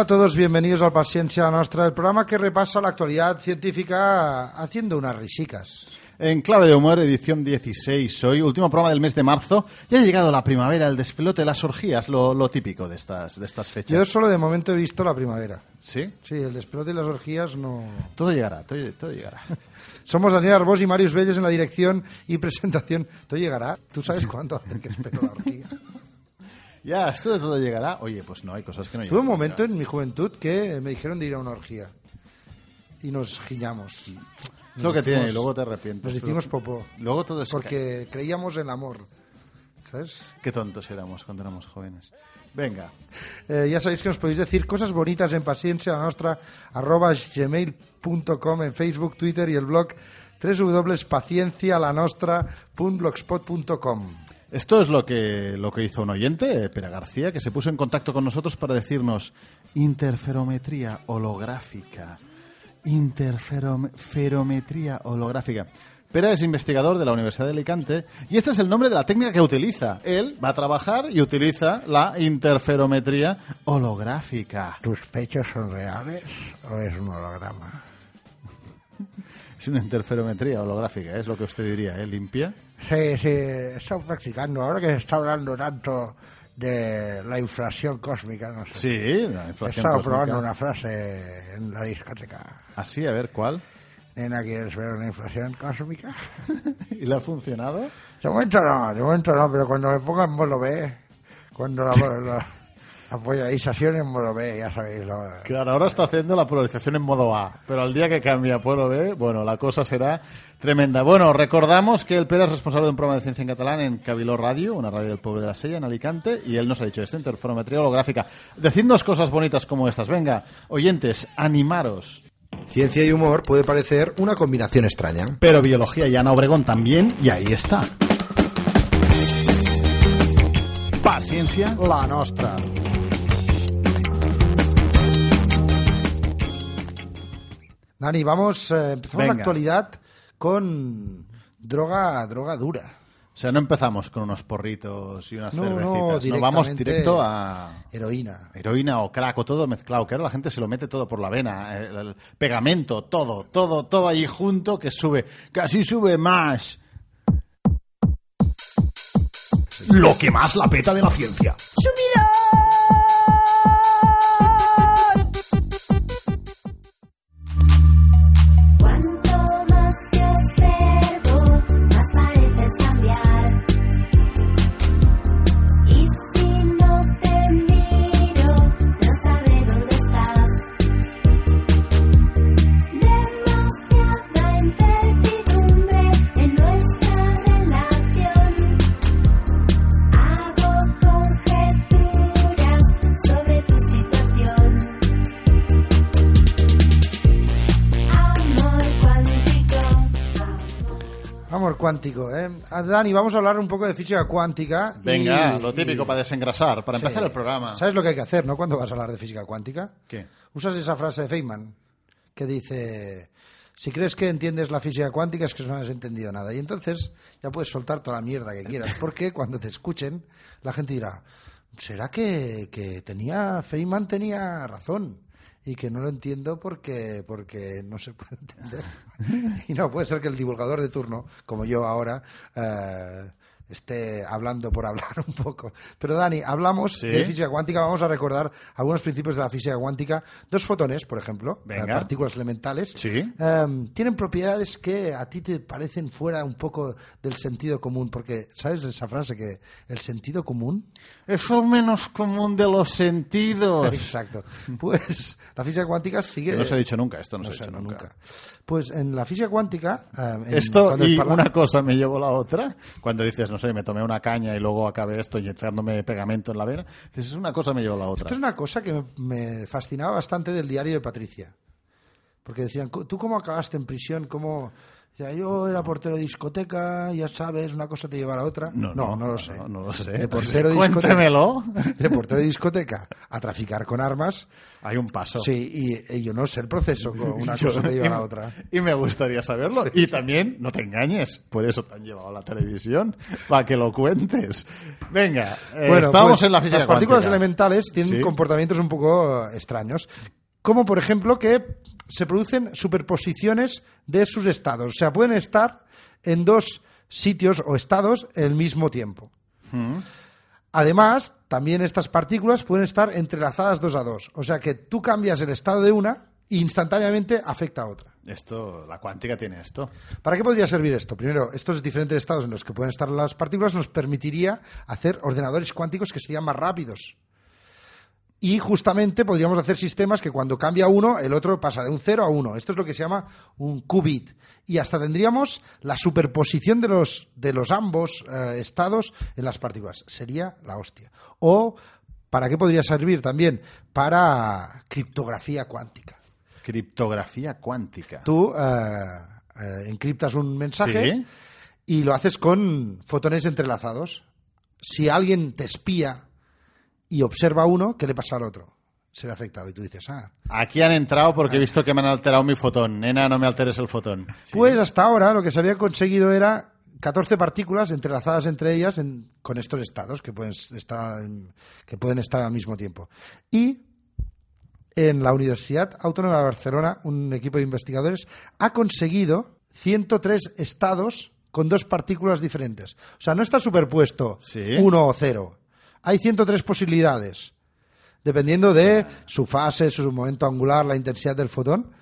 Hola a todos, bienvenidos al Paciencia Nostra, el programa que repasa la actualidad científica haciendo unas risicas. En Clave de Humor, edición 16, hoy, último programa del mes de marzo. Ya ha llegado la primavera, el despelote, las orgías, lo, lo típico de estas, de estas fechas. Yo solo de momento he visto la primavera. ¿Sí? Sí, el despelote y las orgías no... Todo llegará, todo, todo llegará. Somos Daniel Arbós y Marius Belles en la dirección y presentación. ¿Todo llegará? ¿Tú sabes cuánto hace que espero la orgía? Ya, esto de todo llegará. Oye, pues no, hay cosas que no Tuve llegan. un momento en mi juventud que me dijeron de ir a una orgía. Y nos giñamos. Es lo que tiene, y luego te arrepientes. Nos hicimos popó. Luego todo es... Porque creíamos en el amor. ¿Sabes? Qué tontos éramos cuando éramos jóvenes. Venga. Eh, ya sabéis que nos podéis decir cosas bonitas en paciencia la nuestra arroba gmail.com en Facebook, Twitter y el blog www.paciencialanostra.blogspot.com Esto es lo que, lo que hizo un oyente, Pera García, que se puso en contacto con nosotros para decirnos interferometría holográfica. Interferometría holográfica. Pera es investigador de la Universidad de Alicante y este es el nombre de la técnica que utiliza. Él va a trabajar y utiliza la interferometría holográfica. ¿Tus pechos son reales o es un holograma? Es una interferometría holográfica, es lo que usted diría, ¿eh? Limpia. Sí, sí, he estado practicando. Ahora que se está hablando tanto de la inflación cósmica, no sé. Sí, la he inflación estado cósmica. probando una frase en la discoteca. Así, a ver, ¿cuál? Nena, ¿quieres ver una inflación cósmica? ¿Y le ha funcionado? De momento no, de momento no, pero cuando me ponga en modo B, cuando la, la, la polarización en modo B, ya sabéis. Lo, Claro, ahora está haciendo la polarización en modo A, pero al día que cambie a modo B, bueno, la cosa será tremenda. Bueno, recordamos que el Pere es responsable de un programa de ciencia en catalán en Cabiló Radio, una radio del pueblo de la Sella, en Alicante, y él nos ha dicho esto, interferometría holográfica. Decidnos cosas bonitas como estas. Venga, oyentes, animaros. Ciencia y humor puede parecer una combinación extraña. Pero biología y Ana Obregón también, y ahí está. Paciencia. La nostra. Dani, vamos, eh, empezamos la Venga. actualidad con droga, droga dura. O sea, no empezamos con unos porritos y unas No, no, cervecitas. No, vamos directamente- directo a Heroína. heroína o crack o todo mezclado. Que ahora la gente se lo mete todo por la vena. El, el pegamento, todo, todo, todo ahí junto que sube. Casi sube más. Lo que más la peta de la ciencia. Cuántico, ¿eh? Ah, Dani, vamos a hablar un poco de física cuántica. y- Venga, lo típico y- para desengrasar, para Sí. empezar el programa. ¿Sabes lo que hay que hacer, no? Cuando vas a hablar de física cuántica. ¿Qué? Usas esa frase de Feynman que dice: Si crees que entiendes la física cuántica es que no has entendido nada. Y entonces ya puedes soltar toda la mierda que quieras, porque cuando te escuchen, la gente dirá: ¿Será que, que tenía Feynman tenía razón? Y que no lo entiendo porque, porque no se puede entender. y no, puede ser que el divulgador de turno, como yo ahora, eh, esté hablando por hablar un poco. Pero Dani, hablamos Sí. de física cuántica, vamos a recordar algunos principios de la física cuántica. Dos fotones, por ejemplo, Venga. eh, partículas elementales, Sí. em, tienen propiedades que a ti te parecen fuera un poco del sentido común, porque, ¿sabes esa frase que el sentido común? Es el menos común de los sentidos. Exacto. Pues la física cuántica sigue... No se ha dicho nunca, esto no, No se ha dicho nunca. nunca. Pues en la física cuántica... em, en- Esto y parla- una cosa me llevó la otra. Cuando dices, no sé, me tomé una caña y luego acabé esto inyectándome pegamento en la vena. Dices, una cosa me llevó la otra. Esto es una cosa que me, fascinaba bastante del diario de Patricia. Porque decían, "Co- ¿tú cómo acabaste en prisión? ¿Cómo...? Decía, yo era portero de discoteca, ya sabes, una cosa te lleva a la otra. no, no, lo sé. No, no lo sé. De portero de discoteca, Cuéntemelo. de portero de discoteca a traficar con armas, Hay un paso. sí, y, y yo no sé el proceso, una Yo- cosa te lleva a la otra. Y me gustaría saberlo. Y también, no te engañes, por eso te han llevado a la televisión, para que lo cuentes. Venga, eh, Bueno, estamos pues, en la física Las partículas cuántica. elementales tienen Sí. comportamientos un poco eh, extraños. Como, por ejemplo, que se producen superposiciones de sus estados. O sea, pueden estar en dos sitios o estados al mismo tiempo. Mm. Además, también estas partículas pueden estar entrelazadas dos a dos. O sea que tú cambias el estado de una e instantáneamente afecta a otra. Esto, la cuántica tiene esto. ¿Para qué podría servir esto? Primero, estos diferentes estados en los que pueden estar las partículas nos permitiría hacer ordenadores cuánticos que serían más rápidos. Y justamente podríamos hacer sistemas que cuando cambia uno, el otro pasa de un 0 a 1. Esto es lo que se llama un qubit. Y hasta tendríamos la superposición de los, de los ambos eh, estados en las partículas. Sería la hostia. O, ¿para qué podría servir también? Para criptografía cuántica. Criptografía cuántica. Tú eh, eh, encriptas un mensaje Sí. y lo haces con fotones entrelazados. Si alguien te espía y observa uno, ¿qué le pasa al otro? Se ve afectado y tú dices, ah. Aquí han entrado porque he visto que me han alterado mi fotón. Nena, no me alteres el fotón. Sí. Pues hasta ahora lo que se había conseguido era 14 partículas entrelazadas entre ellas en- con estos estados que pueden estar, que pueden estar al mismo tiempo. Y en la Universidad Autónoma de Barcelona, un equipo de investigadores ha conseguido 103 estados con dos partículas diferentes. O sea, no está superpuesto Sí. uno o cero. Hay 103 posibilidades, dependiendo de su fase, su momento angular, la intensidad del fotón.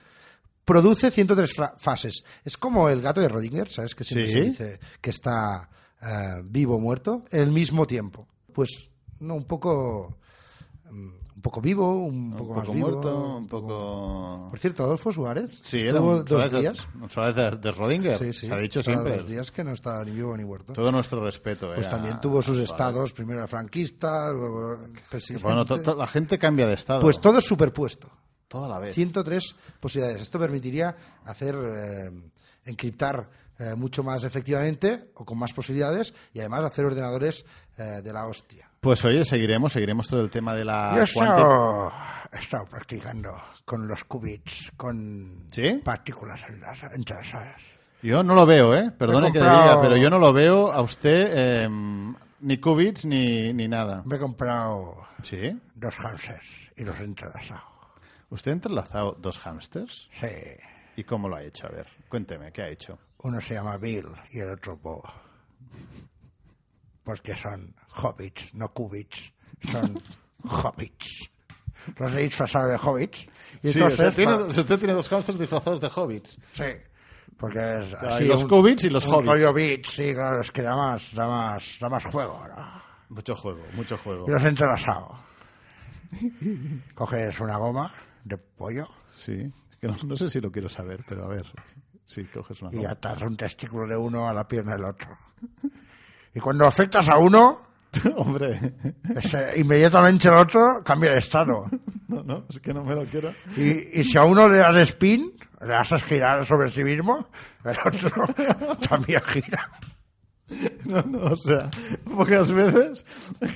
Produce 103 fra- fases. Es como el gato de Rodinger, ¿sabes? Que siempre Sí. se dice que está eh, vivo o muerto, el mismo tiempo. Pues, no, un poco. Un poco vivo, un, Un poco, poco más vivo, muerto, un poco... Por cierto, Adolfo Suárez Sí, era un dos Suárez de- días. un Suárez de, de Rodinger. Sí, sí, Se ha dicho siempre. dos días que no estaba ni vivo ni muerto. Todo nuestro respeto. Pues eh, también tuvo sus Suárez. estados, primero era franquista, luego presidente. Bueno, to- to- la gente cambia de estado. pues todo es superpuesto. Toda la vez. 103 posibilidades. Esto permitiría hacer eh, encriptar eh, mucho más efectivamente o con más posibilidades y además hacer ordenadores eh, de la hostia. Pues oye, seguiremos, seguiremos todo el tema de la Yo he cuántica. estado, he estado practicando con los qubits, con ¿Sí? partículas entrelazadas. Yo no lo veo, ¿eh? Perdone he que le comprado- diga, pero yo no lo veo a usted eh, ni qubits ni, ni nada. Me he comprado ¿Sí? dos hamsters y los he entrelazado. ¿Usted ha entrelazado dos hámsters? Sí. ¿Y cómo lo ha hecho? A ver, cuénteme, ¿qué ha hecho? Uno se llama Bill y el otro Bo. Porque son hobbits, no qubits. Son hobbits. Los he disfrazado de hobbits. Y Sí, entonces, tiene- pa- usted tiene dos hámsters disfrazados de hobbits. sí, porque es así los un- qubits y los un hobbits. rollo bits, sí, claro, es que da más, da más, da más juego, ¿no? Mucho juego, mucho juego. Y los he entrelazado. Coges una goma de pollo Sí, es que no, no sé si lo quiero saber, pero a ver. Sí, coges una y goma. atas un testículo de uno a la pierna del otro. Y cuando afectas a uno, Hombre, ese- inmediatamente el otro cambia de estado. no, no, es que no me lo quiero. Y, y si a uno le das spin, le haces girar sobre sí mismo, el otro también gira. No, no, o sea, pocas veces,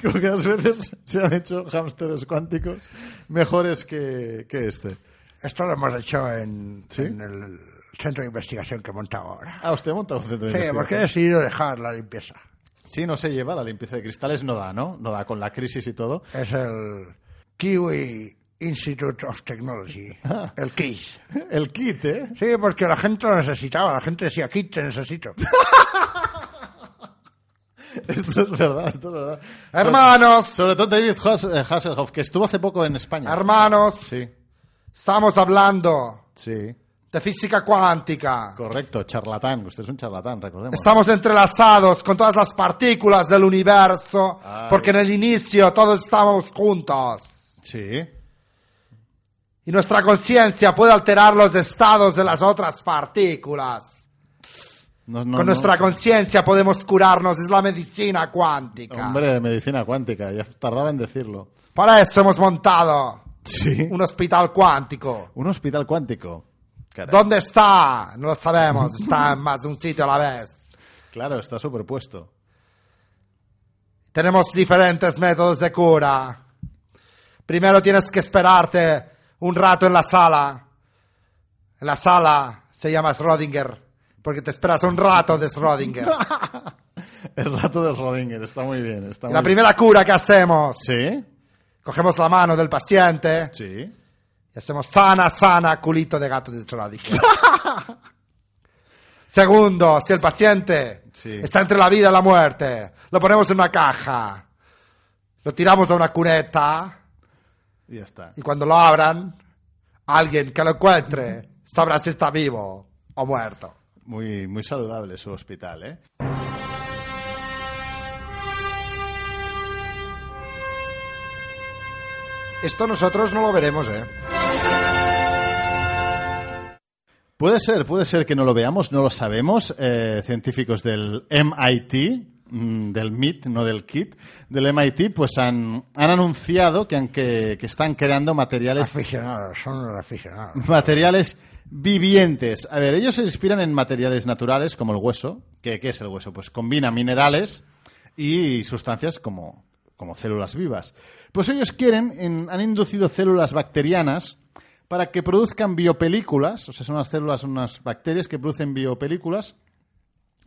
pocas veces se han hecho hámsters cuánticos mejores que, que este. Esto lo hemos hecho en, ¿Sí? en el centro de investigación que he montado ahora. Ah, usted ha montado un centro de Sí, porque he investigación. decidido dejar la limpieza. Sí, no se lleva la limpieza de cristales, no da, ¿no? No da con la crisis y todo. Es el Kiwi Institute of Technology, el KISS. El kit, ¿eh? Sí, porque la gente lo necesitaba, la gente decía, kit te necesito. Esto es verdad, esto es verdad. Hermanos, Sobre todo David eh, Hasselhoff, que estuvo hace poco en España. hermanos, Sí, estamos hablando sí, de física cuántica. correcto, charlatán. Usted es un charlatán, recordemos. Estamos entrelazados con todas las partículas del universo, Ay. porque en el inicio todos estamos juntos. Sí, Y nuestra conciencia puede alterar los estados de las otras partículas. No, no, con no. nuestra conciencia podemos curarnos, es la medicina cuántica. Hombre, medicina cuántica, ya tardaba en decirlo. Para eso hemos montado Sí. un hospital cuántico. Un hospital cuántico. Caray. ¿Dónde está? No lo sabemos. Está en más de un sitio a la vez. Claro, está superpuesto. Tenemos diferentes métodos de cura. Primero tienes que esperarte un rato en la sala. En la sala se llama Schrödinger, porque te esperas un rato de Schrödinger. El rato de Rodinger, está muy bien. Está muy la primera cura que hacemos, bien. cogemos la mano del paciente Sí, sí. Y hacemos sana, sana, culito de gato de Schrödinger. Segundo, si el paciente Sí. está entre la vida y la muerte, lo ponemos en una caja, lo tiramos a una cuneta Y ya está. y cuando lo abran, alguien que lo encuentre sabrá si está vivo o muerto. Muy, muy saludable su hospital, ¿eh? Esto nosotros no lo veremos, ¿eh? Puede ser, puede ser que no lo veamos, no lo sabemos. Eh, científicos del MIT, mm, del MIT, no del KIT, del MIT, pues han, han anunciado que, han- que, que están creando materiales Aficionados, son los aficionados. materiales vivientes. A ver, ellos se inspiran en materiales naturales como el hueso. ¿Qué, qué es el hueso? Pues combina minerales y sustancias como, como células vivas. Pues ellos quieren, en- han inducido células bacterianas para que produzcan biopelículas, o sea, son unas células, unas bacterias que producen biopelículas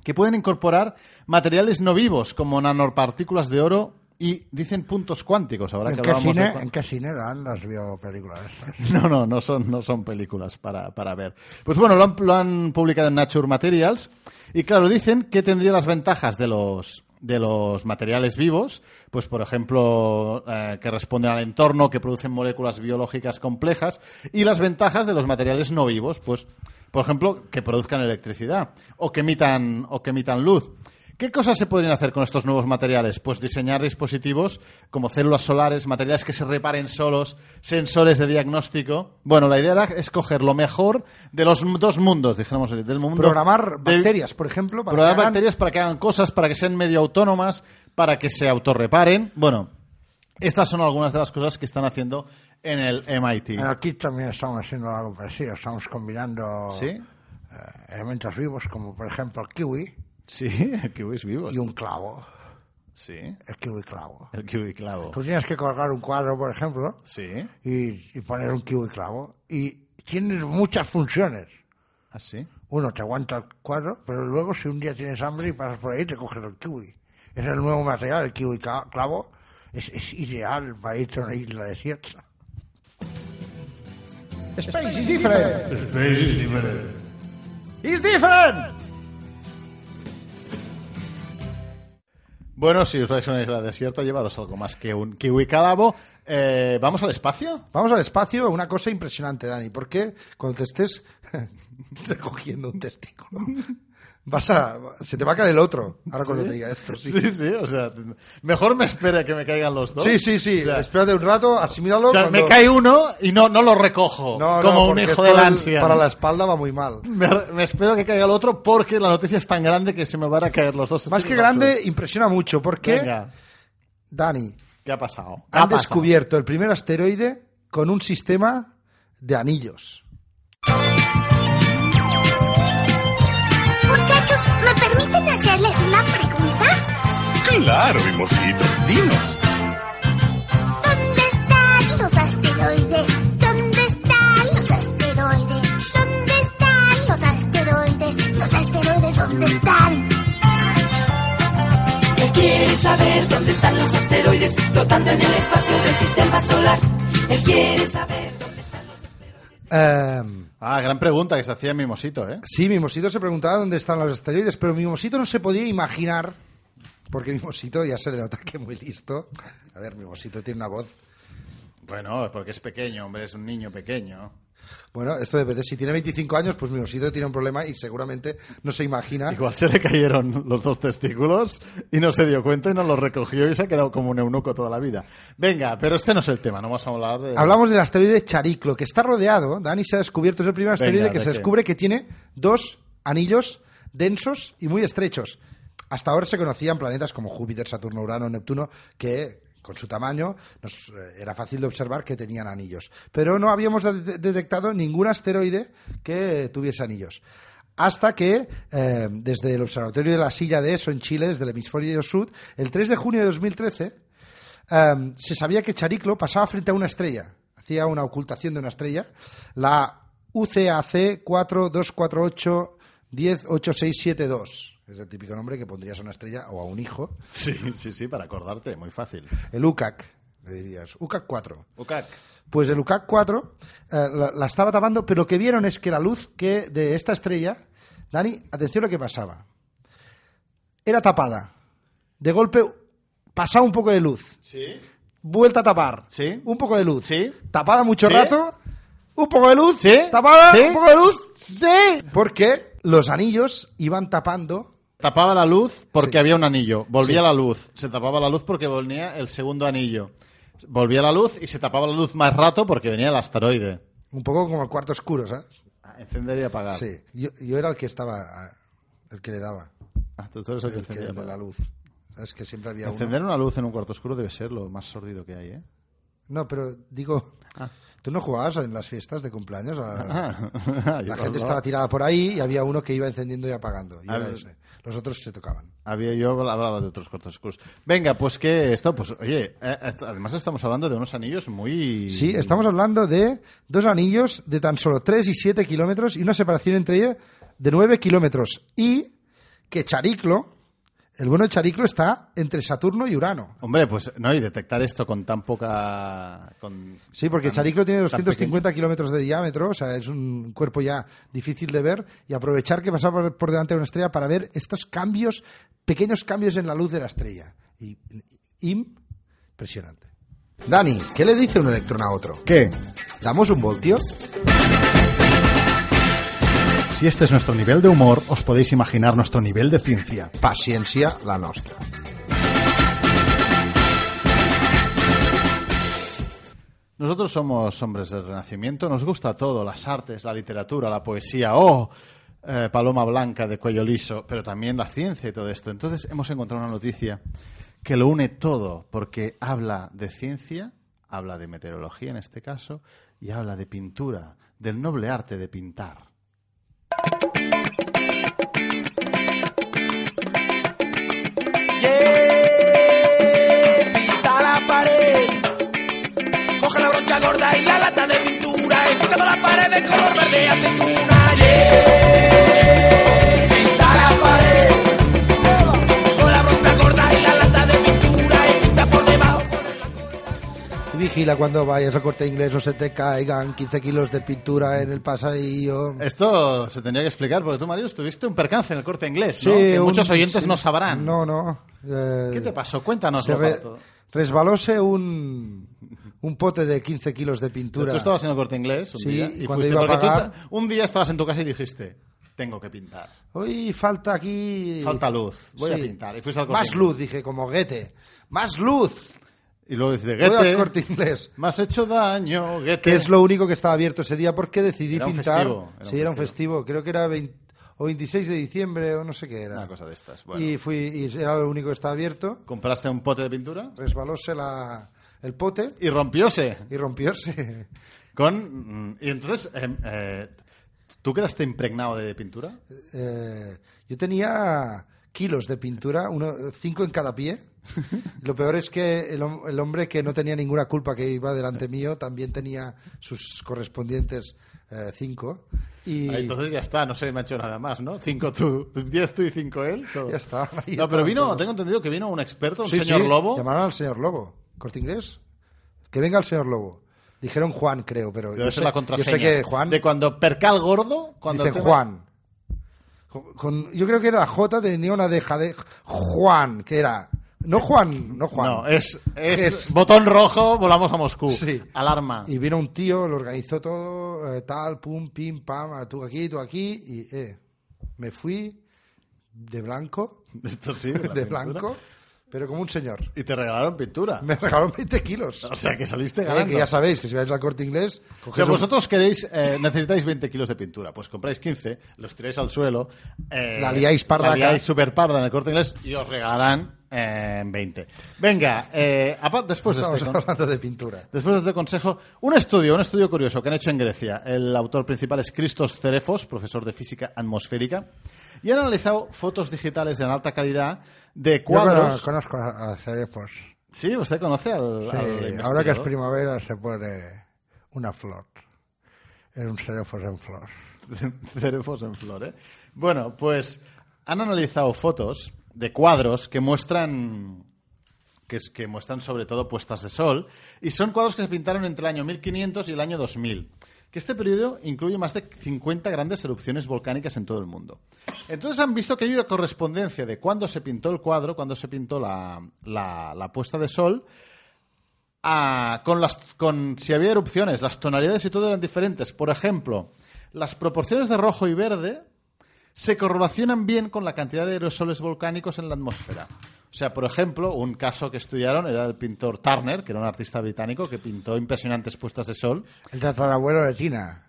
que pueden incorporar materiales no vivos como nanopartículas de oro y dicen puntos cuánticos. Ahora ¿En que qué, de cine, cuan- ¿En qué cine dan las biopelículas estas? no, no, no son, no son películas para, para ver. Pues bueno, lo han, lo han publicado en Nature Materials y claro, dicen que tendría las ventajas de los, de los materiales vivos, pues por ejemplo, eh, que responden al entorno, que producen moléculas biológicas complejas y las ventajas de los materiales no vivos, pues por ejemplo, que produzcan electricidad o que emitan, o que emitan luz. ¿Qué cosas se podrían hacer con estos nuevos materiales? Pues diseñar dispositivos como células solares, materiales que se reparen solos, sensores de diagnóstico. Bueno, la idea era escoger lo mejor de los dos mundos, dijéramos, del mundo. Programar de- bacterias, por ejemplo, para Programar que hagan- bacterias para que hagan cosas, para que sean medio autónomas, para que se autorreparen. Bueno, estas son algunas de las cosas que están haciendo en el MIT. Kit también estamos haciendo algo parecido. Estamos combinando ¿Sí? eh, elementos vivos, como por ejemplo kiwi Sí, el kiwi es vivo. y un clavo. Sí, El kiwi clavo. el kiwi clavo. Tú tienes que colgar un cuadro, por ejemplo, Sí, y, y poner un kiwi clavo. Y tienes muchas funciones. así. Uno, te aguanta el cuadro, pero luego si un día tienes hambre y pasas por ahí, te coges el kiwi. Es el nuevo material, el kiwi cla- clavo. Es, es ideal para irte a una isla desierta. Space is different. Space is different. It's different. Bueno, si os vais a una isla desierta, llevaros algo más que un kiwi calabo. Eh, ¿Vamos al espacio? Vamos al espacio, una cosa impresionante, Dani, porque cuando te estés recogiendo un testículo, vas a, se te va a caer el otro, ahora cuando te diga esto. Sí, Sí, sí, o sea, mejor me espera que me caigan los dos. sí, sí, sí, O sea, espérate un rato, asimílalo. o sea, cuando- me cae uno y no, no lo recojo, No, no, como un porque hijo del del- ansia. Para la espalda va muy mal. me, me espero que caiga el otro porque la noticia es tan grande que se me van a caer los dos. Más que grande, impresiona mucho, porque, Venga, Dani, ¿qué ha pasado? ¿Qué ha han pasado? descubierto el primer asteroide con un sistema de anillos. Muchachos, ¿me permiten hacerles una pregunta? Claro, mimosito, dinos. ¿Dónde están los asteroides? ¿Dónde están los asteroides? ¿Dónde están los asteroides? ¿Los asteroides dónde están? Él quiere saber dónde están los asteroides flotando en el espacio del sistema solar. Él quiere saber dónde están los Eh, Ah, gran pregunta que se hacía Mimosito, ¿eh? Sí, Mimosito se preguntaba dónde están los asteroides, pero Mimosito no se podía imaginar, porque Mimosito ya se le nota que muy listo. A ver, Mimosito tiene una voz. Bueno, porque es pequeño, hombre, es un niño pequeño. Bueno, esto depende. Si tiene 25 años, pues Mimosito tiene un problema y seguramente no se imagina. Igual se le cayeron los dos testículos y no se dio cuenta y no los recogió y se ha quedado como un eunuco toda la vida. Venga, pero este no es el tema, no vamos a hablar de... Hablamos del asteroide Chariclo, que está rodeado. Dani se ha descubierto, es el primer asteroide Venga, que ¿de se qué? descubre que tiene dos anillos densos y muy estrechos. Hasta ahora se conocían planetas como Júpiter, Saturno, Urano, Neptuno, que con su tamaño, nos, eh, era fácil de observar que tenían anillos. Pero no habíamos de- detectado ningún asteroide que tuviese anillos. Hasta que, eh, desde el Observatorio de la Silla de ESO en Chile, desde el hemisferio sur, el 3 de junio de 2013, eh, se sabía que Chariclo pasaba frente a una estrella, hacía una ocultación de una estrella, la UCAC 4248 108672. Es el típico nombre que pondrías a una estrella o a un hijo. Sí, sí, sí, para acordarte, muy fácil. El UCAC, le dirías. UCAC 4. Ucac. Pues el UCAC 4 eh, la, la estaba tapando, pero lo que vieron es que la luz que de esta estrella, Dani, atención a lo que pasaba. Era tapada. De golpe pasaba un poco de luz. Sí. Vuelta a tapar. Sí. Un poco de luz. Sí. Tapada mucho Sí. rato. Un poco de luz. Sí. Tapada. Sí. Un poco de luz. Sí. Porque los anillos iban tapando. Tapaba la luz porque Sí. había un anillo. Volvía Sí. la luz. Se tapaba la luz porque volvía el segundo anillo. Volvía la luz y se tapaba la luz más rato porque venía el asteroide. Un poco como el cuarto oscuro, ¿sabes? Ah, Encender y apagar. Sí. Yo, yo era el que estaba. El que le daba. Ah, tú, tú eres el que El que encendía el de la luz. ¿Sabes? Que siempre había uno. Encender una luz en un cuarto oscuro debe ser lo más sordido que hay, ¿eh? No, pero digo, Ah. ¿tú no jugabas en las fiestas de cumpleaños? A- Ah, yo la gente estaba tirada por ahí y había uno que iba encendiendo y apagando. Y A era ese. Los otros se tocaban. Había yo hablaba de otros cortos oscuros. Venga, pues que esto, pues oye, eh, eh, además estamos hablando de unos anillos muy... Sí, estamos hablando de dos anillos de tan solo 3 y 7 kilómetros y una separación entre ellos de 9 kilómetros. Y que Chariclo, el bueno de Chariclo está entre Saturno y Urano. Hombre, pues no, y detectar esto con tan poca... Con, Sí, porque tan- Chariclo tiene tan 250 kilómetros de diámetro, o sea, es un cuerpo ya difícil de ver, y aprovechar que pasa por, por delante de una estrella para ver estos cambios, pequeños cambios en la luz de la estrella. Y, impresionante. Dani, ¿qué le dice un electrón a otro? ¿Qué? ¿Damos un voltio? Si este es nuestro nivel de humor, os podéis imaginar nuestro nivel de ciencia. Paciencia la nostra. Nosotros somos hombres del Renacimiento, nos gusta todo, las artes, la literatura, la poesía, oh, eh, paloma blanca de cuello liso, pero también la ciencia y todo esto. Entonces hemos encontrado una noticia que lo une todo, porque habla de ciencia, habla de meteorología en este caso, y habla de pintura, del noble arte de pintar. Yeah, pinta la pared. Coge la brocha gorda y la lata de pintura y pinta toda la pared de color verde aceituna. Yeah, pinta la pared. Con la brocha gorda y la lata de pintura y pinta por debajo Y vigila cuando vayas al corte inglés no se te caigan 15 kilos de pintura en el pasadillo. Esto se tendría que explicar, porque tú, Mario, tuviste un percance en el corte inglés, ¿no? Sí, que un- muchos oyentes sí. no sabrán. No, no. Eh, ¿Qué te pasó? Cuéntanos. se re- resbalóse un, un pote de 15 kilos de pintura. Tú estabas en el corte inglés un Sí, día y cuando fuiste, iba a tú pagar- ta- un día estabas en tu casa y dijiste, tengo que pintar. Hoy falta aquí... Falta luz, voy a Sí. pintar. Y fuiste al Corte Más Inglés. luz, dije, como Goethe. Más luz. Y luego dices, Voy al Goethe, corte inglés. me has hecho daño, Goethe. Que es lo único que estaba abierto ese día porque decidí Era un pintar. festivo, era un sí, era un festivo. Creo que era 20 o 26 de diciembre o no sé qué era. Una cosa de estas. Bueno, Y fui y era lo único que estaba abierto. compraste un pote de pintura Resbalóse la, el pote y rompióse. y rompióse. Con, mm, y entonces, eh, eh, ¿tú quedaste impregnado de pintura? Eh, yo tenía kilos de pintura, uno, cinco en cada pie. Lo peor es que el, el hombre que no tenía ninguna culpa que iba delante mío también tenía sus correspondientes eh, cinco. Y Ah, Entonces ya está, no se me ha hecho nada más, ¿no? Cinco tú, diez tú y cinco él. todo. Ya está, No, pero vino, todo. tengo entendido que vino un experto, un Sí, señor sí, lobo. Llamaron al señor Lobo. ¿Corte inglés? Que venga el señor Lobo. Dijeron Juan, creo, pero Debe yo sé, la yo contraseña. sé que Juan De cuando percal gordo, cuando dicen Juan. Con- yo creo que era la J, tenía una deja de Juan, que era... No Juan, no Juan. No, es, es, Es- botón rojo, volamos a Moscú. Sí. Alarma. Y vino un tío, lo organizó todo, eh, tal, pum, pim, pam, tú aquí, tú aquí, y eh, me fui de blanco, Esto sí, de blanco, pero como un señor. Y te regalaron pintura. Me regalaron 20 kilos. O sea, que saliste Eh, ganando. que ya sabéis que si vais al corte inglés, O sea, vosotros queréis, eh, necesitáis 20 kilos de pintura, pues compráis 15, los tiráis al suelo, eh, La liáis parda la liáis super parda en el corte inglés y os regalarán eh, 20. Venga, eh, aparte, después de estamos este, con- hablando de pintura. después de este consejo, un estudio, un estudio curioso que han hecho en Grecia. El autor principal es Christos Cerefos, profesor de física atmosférica, y han analizado fotos digitales en alta calidad de Yo cuadros. cono- conozco a, a Cerefos. Sí, usted conoce al, Sí, al ahora que es primavera se pone una flor. Es un Cerefos en flor. Cerefos en flor, ¿eh? Bueno, pues han analizado fotos de cuadros que muestran que, es- que muestran sobre todo puestas de sol y son cuadros que se pintaron entre el año 1500 y el año 2000. Que este periodo incluye más de 50 grandes erupciones volcánicas en todo el mundo. Entonces han visto que hay una correspondencia de cuándo se pintó el cuadro, cuándo se pintó la, puesta de sol, con, las, con si había erupciones, las tonalidades y todo eran diferentes. Por ejemplo, las proporciones de rojo y verde se correlacionan bien con la cantidad de aerosoles volcánicos en la atmósfera. O sea, por ejemplo, un caso que estudiaron era el pintor Turner, que era un artista británico que pintó impresionantes puestas de sol. El tatarabuelo de Tina.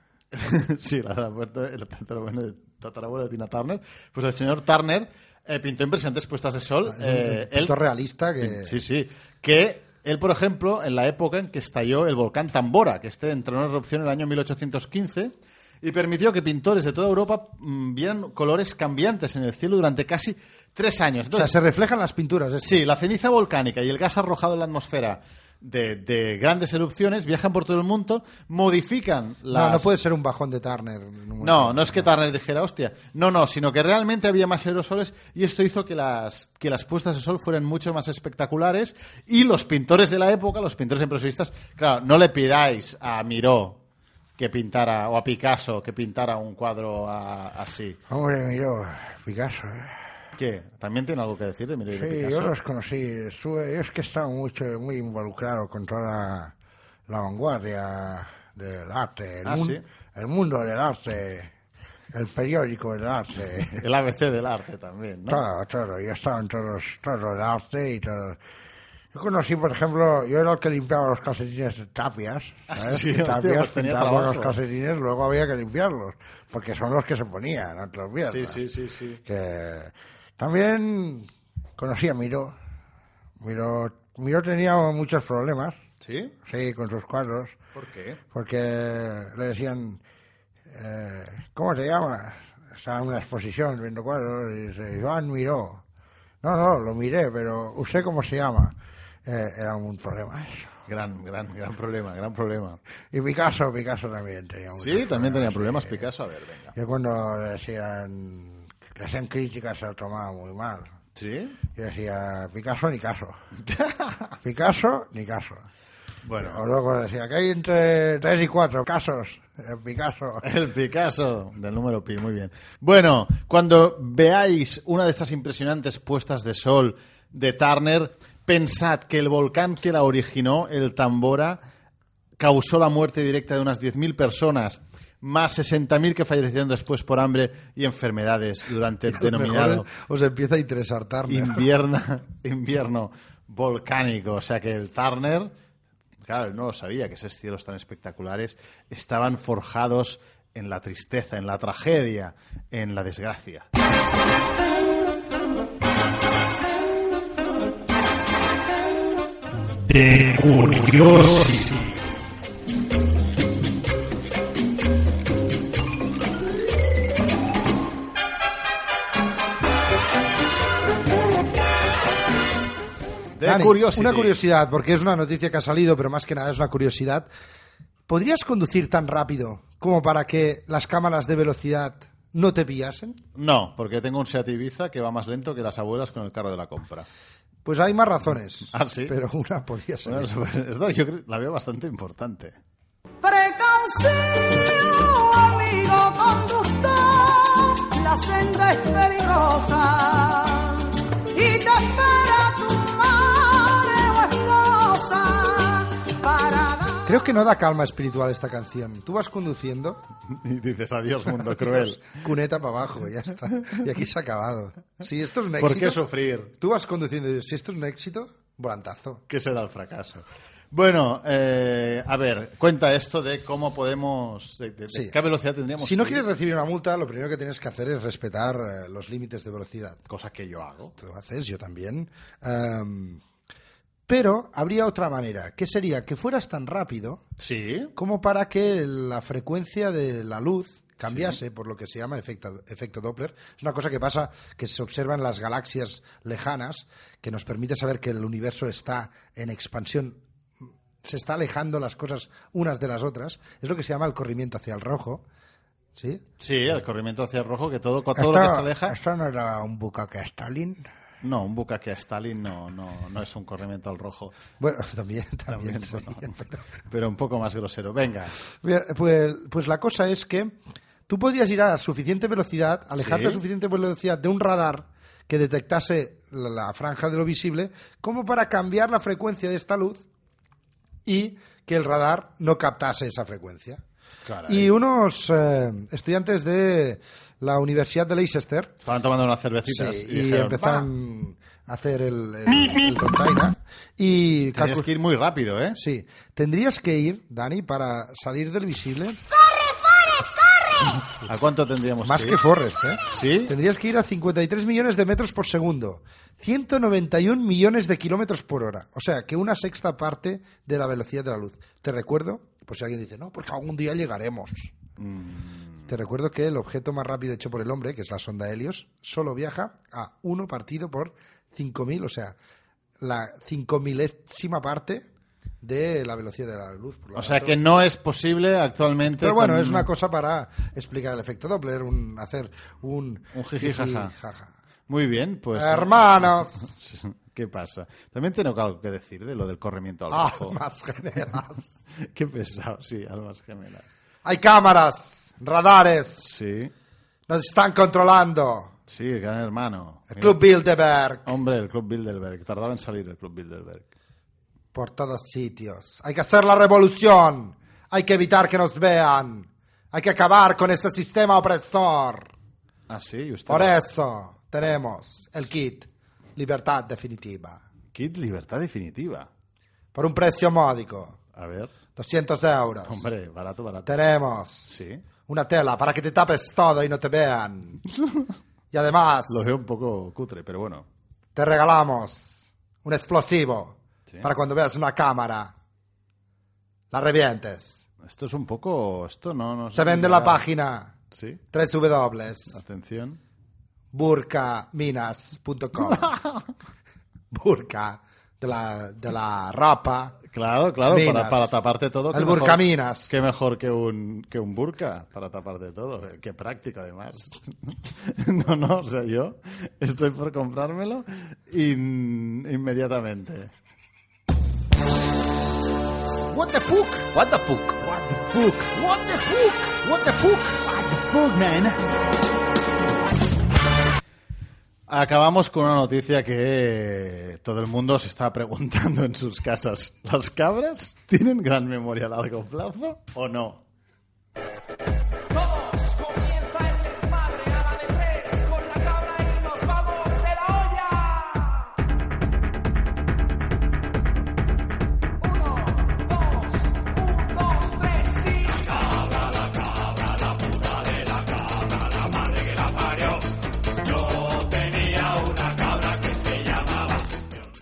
sí, la, muerte- el tatarabuelo de, tatarabuelo de Tina Turner. Pues el señor Turner eh, pintó impresionantes puestas de sol. Eh, él- Pintor realista que... Sí, sí. Que él, por ejemplo, en la época en que estalló el volcán Tambora, que este entró en erupción en el año 1815 y permitió que pintores de toda Europa mm, vieran colores cambiantes en el cielo durante casi tres años. O sea, se reflejan las pinturas. Sí, la ceniza volcánica y el gas arrojado en la atmósfera de, de grandes erupciones viajan por todo el mundo, modifican las... No, no puede ser un bajón de Turner. No, no es que Turner dijera, hostia. No, no, sino que realmente había más aerosoles y esto hizo que las, que las puestas de sol fueran mucho más espectaculares y los pintores de la época, los pintores impresionistas, claro, no le pidáis a Miró que pintara, o a Picasso que pintara un cuadro a- así. Hombre, miró, Picasso. ¿eh? ¿Qué? ¿También tiene algo que decir de y de Sí, yo Picasso? los conocí. Estuve, yo es que he estado mucho, muy involucrado con toda la, la vanguardia del arte, el, Ah, mun- ¿sí? el mundo del arte, el periódico del arte. El ABC del arte también, ¿no? Todo, todo. Yo estaba en todos, todo el arte y todo. Yo conocí, por ejemplo, yo era el que limpiaba los calcetines de tapias. Ah, ¿sabes? sí, tapias pues tenía pintaba los calcetines, luego había que limpiarlos, porque son los que se ponían, no te los pierdas. Sí, sí, sí, sí. Que también conocí a Miro. Miro, Miro tenía muchos problemas, ¿Sí? sí, con sus cuadros, ¿Por qué? porque le decían, eh, ¿cómo te llamas? Estaba en una exposición viendo cuadros y dice, Iván Miró. No, no, lo miré, pero ¿usted cómo se llama? Eh, era un problema eso. Gran, gran, gran problema, gran problema. Y Picasso, Picasso también tenía muchos Sí, también tenía problemas sí. Picasso. A ver, venga. Yo cuando le decían, le hacían críticas se lo tomaba muy mal. ¿Sí? Yo decía, Picasso ni caso. Picasso ni caso. Bueno, O luego decía, que hay entre tres y cuatro casos en Picasso. El Picasso del número pi, muy bien. Bueno, cuando veáis una de estas impresionantes puestas de sol de Turner, pensad que el volcán que la originó, el Tambora, causó la muerte directa de unas 10.000 personas, más 60.000 que fallecieron después por hambre y enfermedades durante el denominado os empieza a interesar Turner. invierno, invierno volcánico. O sea que el Turner, claro, él no lo sabía, que esos cielos tan espectaculares estaban forjados en la tristeza, en la tragedia, en la desgracia. The Curiosity. De Dani. Una curiosidad, porque es una noticia que ha salido, pero más que nada es una curiosidad. ¿Podrías conducir tan rápido como para que las cámaras de velocidad no te pillasen? No, porque tengo un Seat Ibiza que va más lento que las abuelas con el carro de la compra. Pues hay más razones. Ah, ¿sí? Pero una podría ser. Bueno, esto yo creo- la veo bastante importante. Precaución, amigo conductor, la senda es peligrosa y te Creo que no da calma espiritual esta canción. Tú vas conduciendo, Y dices, adiós, mundo cruel. cuneta para abajo, ya está. Y aquí se ha acabado. Si esto es un éxito... ¿Por qué sufrir? Tú vas conduciendo y dices, si esto es un éxito, volantazo. ¿Qué será el fracaso? Bueno, eh, a ver, cuenta esto de cómo podemos... De, de- de Sí. ¿Qué velocidad tendríamos? Si no que quieres recibir una multa, lo primero que tienes que hacer es respetar eh, los límites de velocidad. Cosa que yo hago. Tú lo haces, yo también. Em, pero habría otra manera, que sería que fueras tan rápido Sí. como para que la frecuencia de la luz cambiase por lo que se llama efecto, efecto Doppler. Es una cosa que pasa, que se observa en las galaxias lejanas, que nos permite saber que el universo está en expansión, se está alejando las cosas unas de las otras. Es lo que se llama el corrimiento hacia el rojo. ¿Sí? Sí, el corrimiento hacia el rojo, que todo, todo lo que se aleja... ¿Esto no era un bucaque Stalin? No, un bucaque a Stalin no, no, no es un corrimiento al rojo. Bueno, también, también. También, sería, bueno, pero- pero un poco más grosero. Venga. Pues, pues la cosa es que tú podrías ir a suficiente velocidad, alejarte Sí. a suficiente velocidad de un radar que detectase la, la franja de lo visible, como para cambiar la frecuencia de esta luz y que el radar no captase esa frecuencia. Caray. Y unos eh, estudiantes de la Universidad de Leicester Estaban tomando unas cervecitas sí, y, y, dijeron, empezaron a hacer el, el, el tontaina y "Va, Tienes calcu- que ir muy rápido, ¿eh? Sí, tendrías que ir, Dani, para salir del visible. ¿A cuánto tendríamos Más que que? Forrest, ¿eh? ¿Sí? Tendrías que ir a 53 millones de metros por segundo. 191 millones de kilómetros por hora. O sea, que una sexta parte de la velocidad de la luz. Te recuerdo, por si alguien dice, no, porque algún día llegaremos. Mm. Te recuerdo que el objeto más rápido hecho por el hombre, que es la sonda Helios, solo viaja a uno partido por 5.000, o sea, la 5.000ésima parte de la velocidad de la luz. Por lo O sea tanto- que no es posible actualmente. pero bueno, con- es una cosa para explicar el efecto Doppler, un, hacer un... Un jiji, jaja. jaja. Muy bien, pues. Hermanos. ¿Qué pasa? También tengo algo que decir de lo del corrimiento al rojo. Almas gemelas. Qué pesado, sí, almas gemelas. Hay cámaras, radares, Sí, nos están controlando. sí, gran hermano. El. Club Bilderberg, Hombre, el Club Bilderberg. Tardaba en salir el Club Bilderberg. por todos sitios. Hay que hacer la revolución. Hay que evitar que nos vean. Hay que acabar con este sistema opresor. Ah, sí, ¿y usted. Por eso tenemos el kit Libertad Definitiva. Kit Libertad Definitiva. Por un precio módico, A ver. 200 euros. Hombre, barato, barato. Tenemos Sí. una tela para que te tapes todo y no te vean. Y además, Lo veo un poco cutre, pero bueno. te regalamos un explosivo Sí. para cuando veas una cámara. La revientes. Esto es un poco. Esto no. no Se vende en la página Sí. 3 W Atención. burcaminas.com. Burka de la, de la ropa. Claro, claro, para, para taparte todo. El burcaminas. Qué mejor que un, que un burka para taparte todo. Qué práctico, además. No, no, o sea, yo estoy por comprármelo in- inmediatamente. What the fuck? What the fuck? What the fuck? What the fuck? What the fuck? What the fuck, man? Acabamos con una noticia que todo el mundo se está preguntando en sus casas. ¿Las cabras tienen gran memoria a largo plazo o no?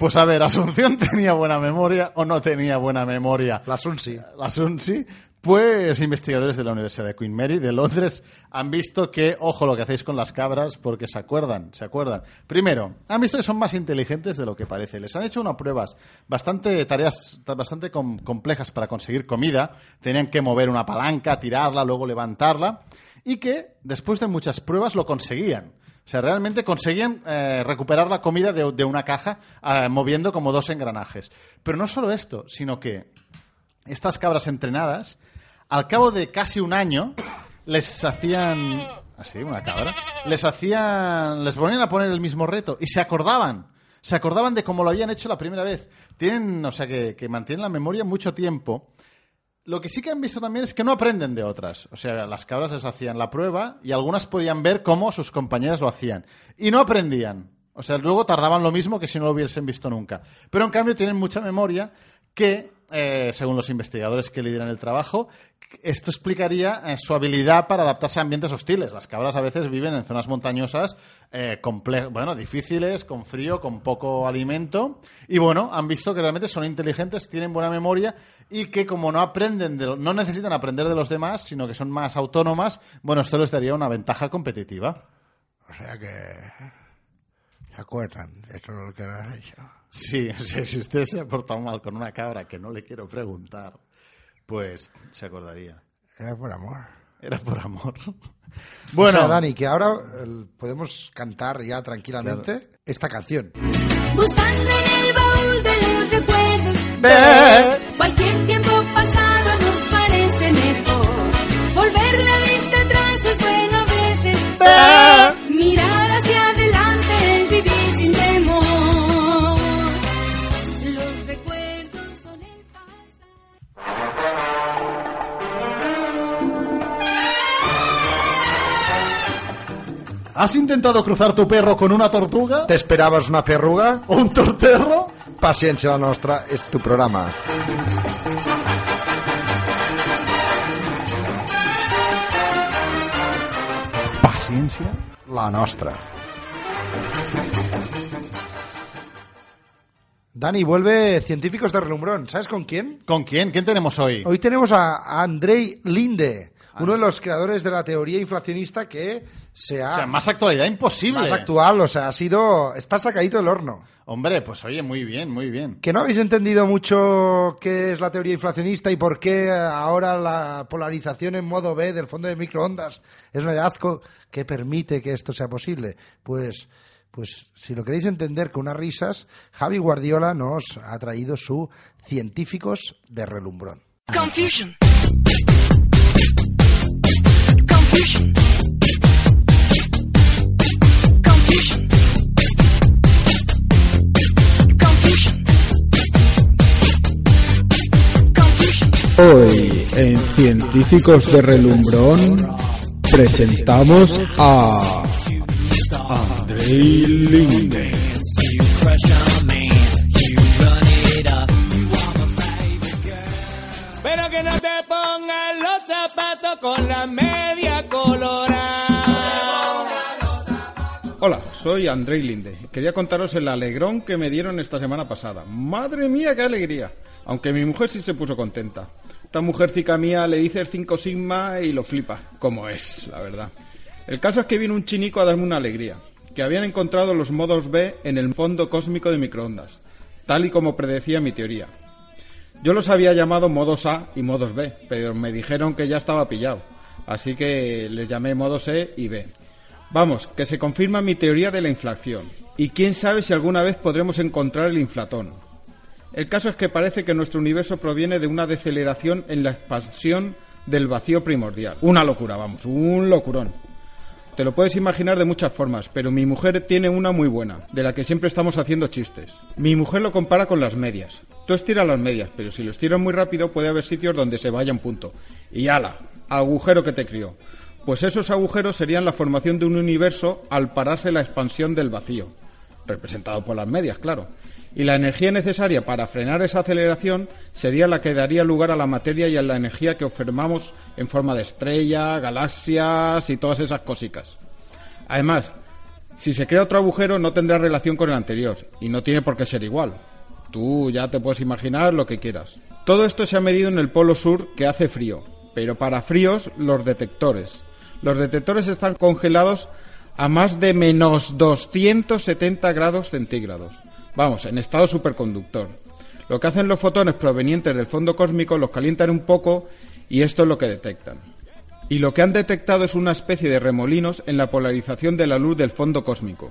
Pues a ver, ¿Asunción tenía buena memoria o no tenía buena memoria? La Sunsi. La Sunsi, pues investigadores de la Universidad de Queen Mary de Londres han visto que, ojo lo que hacéis con las cabras, porque se acuerdan, se acuerdan. Primero, han visto que son más inteligentes de lo que parece. Les han hecho unas pruebas bastante, tareas bastante com- complejas para conseguir comida. Tenían que mover una palanca, tirarla, luego levantarla. Y que, después de muchas pruebas, lo conseguían. O sea, realmente conseguían eh, recuperar la comida de, una caja eh, moviendo como dos engranajes. Pero no solo esto, sino que estas cabras entrenadas, al cabo de casi un año, les hacían. Así, una cabra. Les hacían. Les ponían a poner el mismo reto y se acordaban. Se acordaban de cómo lo habían hecho la primera vez. Tienen, o sea, que, que mantienen la memoria mucho tiempo. Lo que sí que han visto también es que no aprenden de otras. O sea, las cabras les hacían la prueba y algunas podían ver cómo sus compañeras lo hacían. Y no aprendían. O sea, luego tardaban lo mismo que si no lo hubiesen visto nunca. Pero en cambio tienen mucha memoria que, eh, según los investigadores que lideran el trabajo, esto explicaría eh, su habilidad para adaptarse a ambientes hostiles. Las cabras a veces viven en zonas montañosas, eh, bueno, difíciles, con frío, con poco alimento. Y bueno, han visto que realmente son inteligentes, tienen buena memoria y que como no aprenden, de no necesitan aprender de los demás, sino que son más autónomas, bueno, esto les daría una ventaja competitiva. O sea que... ¿Se acuerdan? Eso es lo que has hecho. Sí, o sea, si usted se ha portado mal con una cabra que no le quiero preguntar, pues se acordaría. Era por amor. Era por amor. Bueno, Bueno, Dani, que ahora eh, podemos cantar ya tranquilamente esta canción. Buscando en el baúl de los recuerdos. Ve. Cualquier tiempo ¿has intentado cruzar tu perro con una tortuga ¿Te esperabas una perruga? o un torterro? Paciencia la nostra es tu programa. Paciencia. La nostra. Dani, vuelve Científicos de Relumbrón. ¿Sabes con quién? ¿Con quién? ¿Quién tenemos hoy? Hoy tenemos a a Andrei Linde, uno de los creadores de la teoría inflacionista que se ha... O sea, más actualidad imposible. más actual, o sea, ha sido... Está sacadito del horno. Hombre, pues oye, muy bien, muy bien. Que no habéis entendido mucho qué es la teoría inflacionista y por qué ahora la polarización en modo B del fondo de microondas es un hallazgo que permite que esto sea posible. Pues, pues si lo queréis entender con unas risas, Javi Guardiola nos ha traído su Científicos de Relumbrón. Confusion. Hoy en Científicos de Relumbrón presentamos a Andrei Linde. Con la media colorada. Hola, soy Andrei Linde. Quería contaros el alegrón que me dieron esta semana pasada. Madre mía, qué alegría. Aunque mi mujer sí se puso contenta. Esta mujercica mía le dice el 5 sigma y lo flipa, como es, la verdad. El caso es que vino un chinico a darme una alegría, que habían encontrado los modos B en el fondo cósmico de microondas, tal y como predecía mi teoría. Yo los había llamado modos A y modos B, pero me dijeron que ya estaba pillado, así que les llamé modos E y B. Vamos, que se confirma mi teoría de la inflación. Y quién sabe si alguna vez podremos encontrar el inflatón. El caso es que parece que nuestro universo proviene de una deceleración en la expansión del vacío primordial. Una locura, vamos, un locurón. Te lo puedes imaginar de muchas formas, pero mi mujer tiene una muy buena, de la que siempre estamos haciendo chistes. Mi mujer lo compara con las medias. Tú estiras las medias, pero si lo estiras muy rápido puede haber sitios donde se vaya un punto. Y ala, agujero que te crió. Pues esos agujeros serían la formación de un universo al pararse la expansión del vacío, representado por las medias, claro. Y la energía necesaria para frenar esa aceleración sería la que daría lugar a la materia y a la energía que observamos en forma de estrella, galaxias y todas esas cosicas. Además, si se crea otro agujero no tendrá relación con el anterior y no tiene por qué ser igual. Tú ya te puedes imaginar lo que quieras. Todo esto se ha medido en el polo sur que hace frío, pero para fríos los detectores. Los detectores están congelados a más de menos 270 grados centígrados. Vamos, en estado superconductor. Lo que hacen los fotones provenientes del fondo cósmico los calientan un poco y esto es lo que detectan. Y lo que han detectado es una especie de remolinos en la polarización de la luz del fondo cósmico,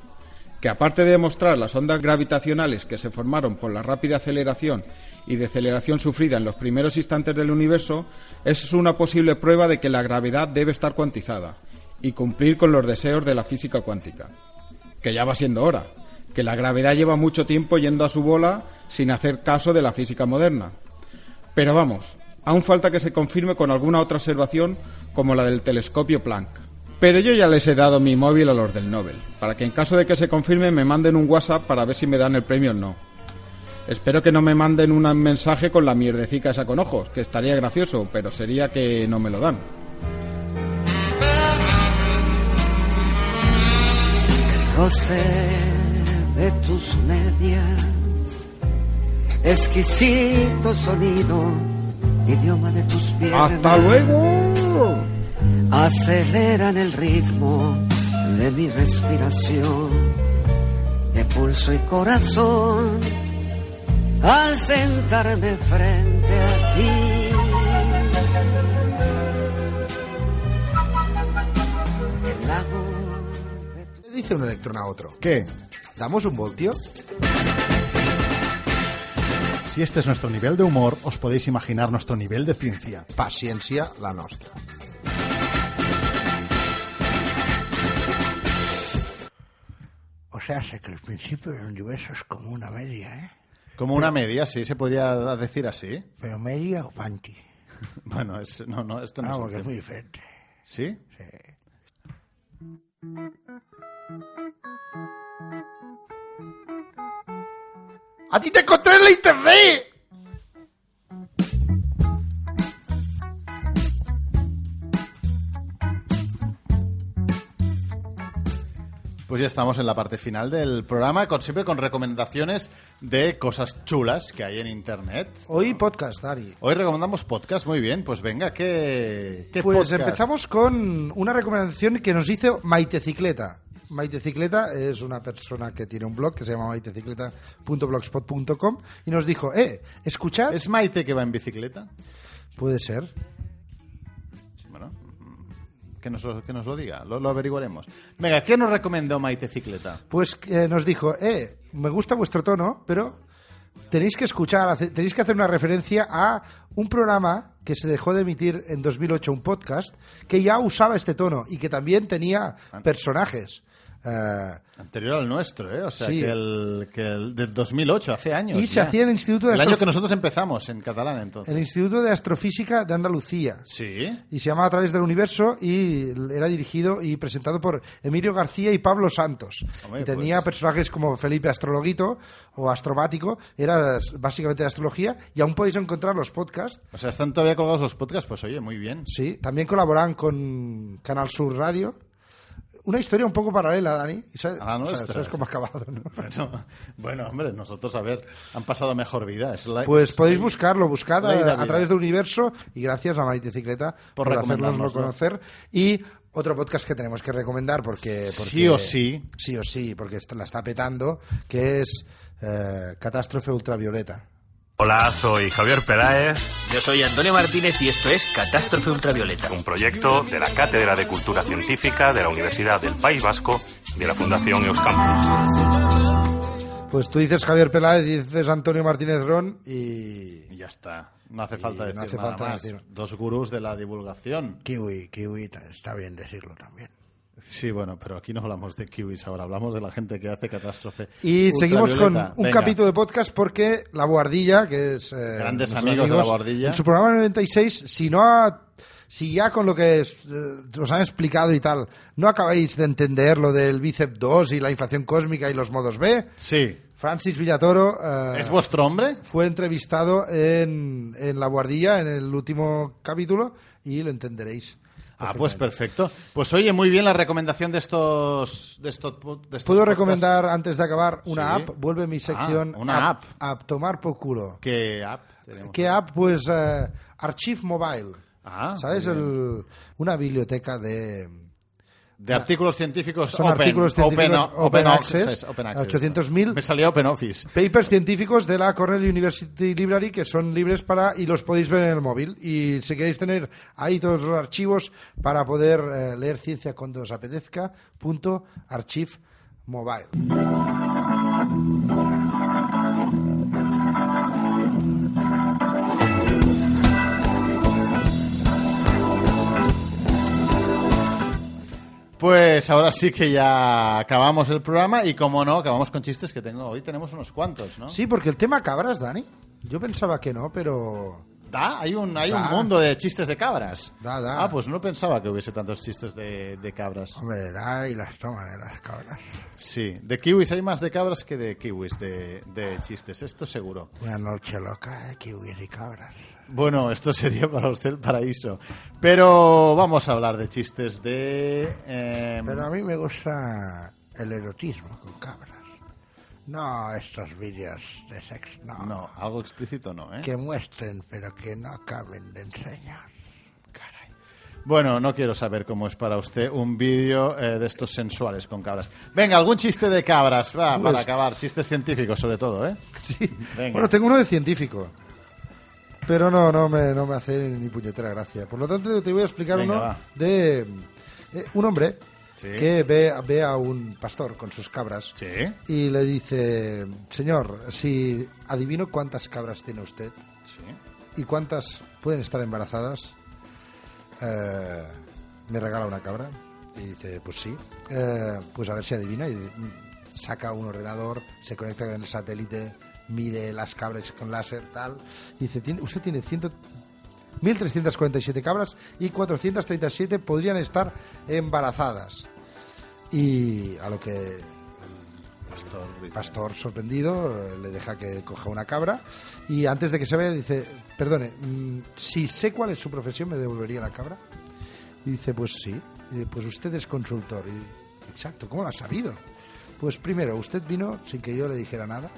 que aparte de demostrar las ondas gravitacionales que se formaron por la rápida aceleración y deceleración sufrida en los primeros instantes del universo, es una posible prueba de que la gravedad debe estar cuantizada y cumplir con los deseos de la física cuántica. Que ya va siendo hora, que la gravedad lleva mucho tiempo yendo a su bola sin hacer caso de la física moderna. Pero vamos, Aún falta que se confirme con alguna otra observación como la del telescopio Planck. Pero yo ya les he dado mi móvil a los del Nobel, para que en caso de que se confirme me manden un WhatsApp para ver si me dan el premio o no. Espero que no me manden un mensaje con la mierdecica esa con ojos, que estaría gracioso, pero sería que no me lo dan. roce de tus medias, exquisito sonido, idioma de tus piernas. ¡Hasta luego! Aceleran el ritmo de mi respiración, de pulso y corazón, al sentarme frente a ti. El lago Le dice un electrón a otro. ¿Qué? ¿Damos un voltio? Si este es nuestro nivel de humor, os podéis imaginar nuestro nivel de ciencia. Paciencia la nostra. O sea, sé que el principio del universo es como una media, ¿eh? Como una media, sí, se podría decir así. ¿Pero media o panty? Bueno, es, no, no, esto no No, es el porque es muy diferente. ¿Sí? Sí. ¡A ti te encontré en la internet! Pues ya estamos en la parte final del programa, con, siempre con recomendaciones de cosas chulas que hay en Internet. Hoy podcast, Dari. Hoy recomendamos podcast, muy bien. Pues venga, ¿qué, qué Pues podcast? empezamos con una recomendación que nos hizo Maitecicleta. Maitecicleta es una persona que tiene un blog que se llama maitecicleta.blogspot.com y nos dijo, eh, escuchad... ¿Es Maite que va en bicicleta? Puede ser. Bueno, que nos, lo- que nos lo diga, lo, lo averiguaremos. Venga, ¿qué nos recomendó Maite Cicleta? Pues eh, nos dijo, eh, me gusta vuestro tono, pero tenéis que escuchar, tenéis que hacer una referencia a un programa que se dejó de emitir en 2008, un podcast, que ya usaba este tono y que también tenía personajes. Eh, Anterior al nuestro, ¿eh? O sea, Sí. que, el, que el del 2008, hace años. Y se ya. hacía en el Instituto de El año que nosotros empezamos en catalán, entonces. el Instituto de Astrofísica de Andalucía. Sí. Y se llamaba A través del universo y era dirigido y presentado por Emilio García y Pablo Santos. Hombre, y tenía pues. personajes como Felipe Astrologuito o Astromático, era básicamente de astrología y aún podéis encontrar los podcasts. O sea, están todavía colgados los podcasts, pues oye, muy bien. Sí, también colaboran con Canal Sur Radio. Una historia un poco paralela, Dani. ¿Y sabes, A la o sea, nuestra. sabes cómo ha acabado, no? Bueno, bueno, hombre, nosotros, a ver, han pasado mejor vida. Es la- Pues es- podéis buscarlo, buscad a, través del universo y gracias a Maitecicleta Por por, hacernoslo conocer. Y otro podcast que tenemos que recomendar porque, porque- Sí o sí. Sí o sí, porque la está petando, que es eh, Catástrofe Ultravioleta. Hola, soy Javier Peláez. Yo soy Antonio Martínez y esto es Catástrofe Ultravioleta. Un proyecto de la Cátedra de Cultura Científica de la Universidad del País Vasco y de la Fundación Euskampus. Pues tú dices Javier Peláez, dices Antonio Martínez Ron y... Y ya está. No hace falta decir no hace nada falta más. decir. Dos gurús de la divulgación. Kiwi, kiwi, está bien decirlo también. Sí, bueno, pero aquí no hablamos de kiwis ahora, hablamos de la gente que hace catástrofe. Y seguimos con un Venga. capítulo de podcast porque La Boardilla, que es... eh, Grandes nuestros amigos de La Boardilla. En su programa 96, si no ha- Si ya con lo que es, eh, os han explicado y tal, no acabáis de entender lo del bíceps 2 y la inflación cósmica y los modos B, Sí. Francis Villatoro eh, ¿Es vuestro hombre? fue entrevistado en, en La Guardilla en el último capítulo y lo entenderéis. Ah, pues perfecto. Pues oye, muy bien la recomendación de estos... De estos, de estos Puedo recomendar, antes de acabar, una Sí. app. Vuelve mi sección. Ah, una app. App, tomar por culo. ¿Qué app? tenemos? ¿Qué app? Pues eh, Archive Mobile. Ah, ¿Sabes? El- una biblioteca de... De artículos científicos Son open, artículos científicos open, open access, access, open access. 800.000 Me salía Open Office. Papers científicos de la Cornell University Library que son libres para y los podéis ver en el móvil. Y si queréis tener ahí todos los archivos para poder eh, leer ciencia cuando os apetezca, punto archive mobile. Pues ahora sí que ya acabamos el programa y como no, acabamos con chistes que tengo. Hoy tenemos unos cuantos, ¿no? Sí, porque el tema cabras, Dani. Yo pensaba que no, pero Da, hay un, hay Da. un mundo de chistes de cabras. Da, da. Ah, pues no pensaba que hubiese tantos chistes de, de cabras. Hombre, da y las toman de las cabras. Sí, de kiwis hay más de cabras que de kiwis de, de chistes, esto seguro. Una noche loca de kiwis y cabras. Bueno, esto sería para usted el paraíso. Pero vamos a hablar de chistes de... eh, Pero a mí me gusta el erotismo con cabras. No estos vídeos de sexo, no. No, algo explícito no, ¿eh? Que muestren, pero que no acaben de enseñar. Bueno, no quiero saber cómo es para usted un vídeo eh, de estos sensuales con cabras. Venga, algún chiste de cabras, va, Pues- para acabar. Chistes científicos, sobre todo, ¿eh? Sí. Venga. Bueno, tengo uno de científico. Pero no, no me, no me hace ni puñetera gracia. Por lo tanto, te voy a explicar Venga, uno va. de eh, un hombre Sí. que ve, ve a un pastor con sus cabras Sí. y le dice, señor, si adivino cuántas cabras tiene usted Sí. y cuántas pueden estar embarazadas, eh, me regala una cabra. Y dice, pues sí. Eh, pues a ver si adivina. Y saca un ordenador, se conecta con el satélite, mide las cabras con láser, tal. Dice, "Tiene- usted tiene 100 1.347 cabras y 437 podrían estar embarazadas. Y a lo que Pastor, pastor sorprendido eh, le deja que coja una cabra y antes de que se vaya dice, perdone, mm, si sé cuál es su profesión, ¿me devolvería la cabra? Y dice, pues sí. Dice, pues usted es consultor. Y, Exacto, ¿cómo lo ha sabido? Pues primero, usted vino sin que yo le dijera nada.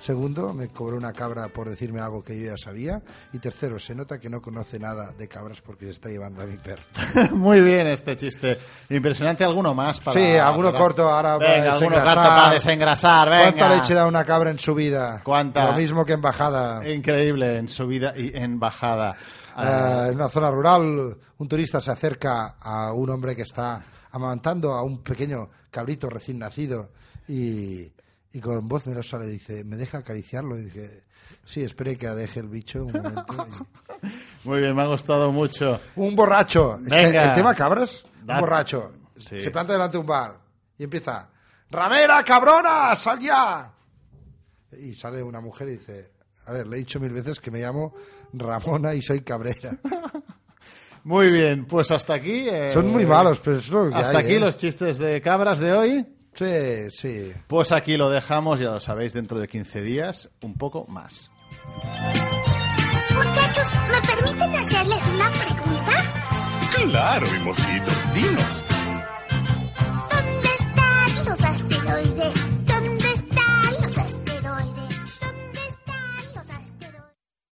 Segundo, me cobró una cabra por decirme algo que yo ya sabía. Y tercero, se nota que no conoce nada de cabras porque se está llevando a mi perro. Muy bien este chiste. Impresionante. ¿Alguno más? Para, sí, alguno para- corto ahora Venga, para alguno desengrasar. corto para desengrasar. Venga. ¿Cuánta leche da una cabra en su vida? ¿Cuánta? Lo mismo que en bajada. Increíble en subida y en bajada. Eh, en una zona rural, un turista se acerca a un hombre que está amamantando a un pequeño cabrito recién nacido y, y con voz melosa le dice, ¿me deja acariciarlo? Y dije, sí, espere que deje el bicho un momento. Y- Muy bien, me ha gustado mucho. Un borracho. Es que Venga. el tema cabras, un borracho. Sí. Se planta delante de un bar y empieza, ¡Ramera, cabrona, sal ya! Y sale una mujer y dice, a ver, le he dicho mil veces que me llamo Ramona y soy cabrera. Muy bien, pues hasta aquí. eh, Son muy malos, pero es lo que Hasta hay, aquí ¿eh? los chistes de cabras de hoy. Sí, sí. Pues aquí lo dejamos, ya lo sabéis, dentro de 15 días, un poco más. Muchachos, ¿me permiten hacerles una pregunta? Claro, mimosito. Dinos. ¿Dónde están los asteroides?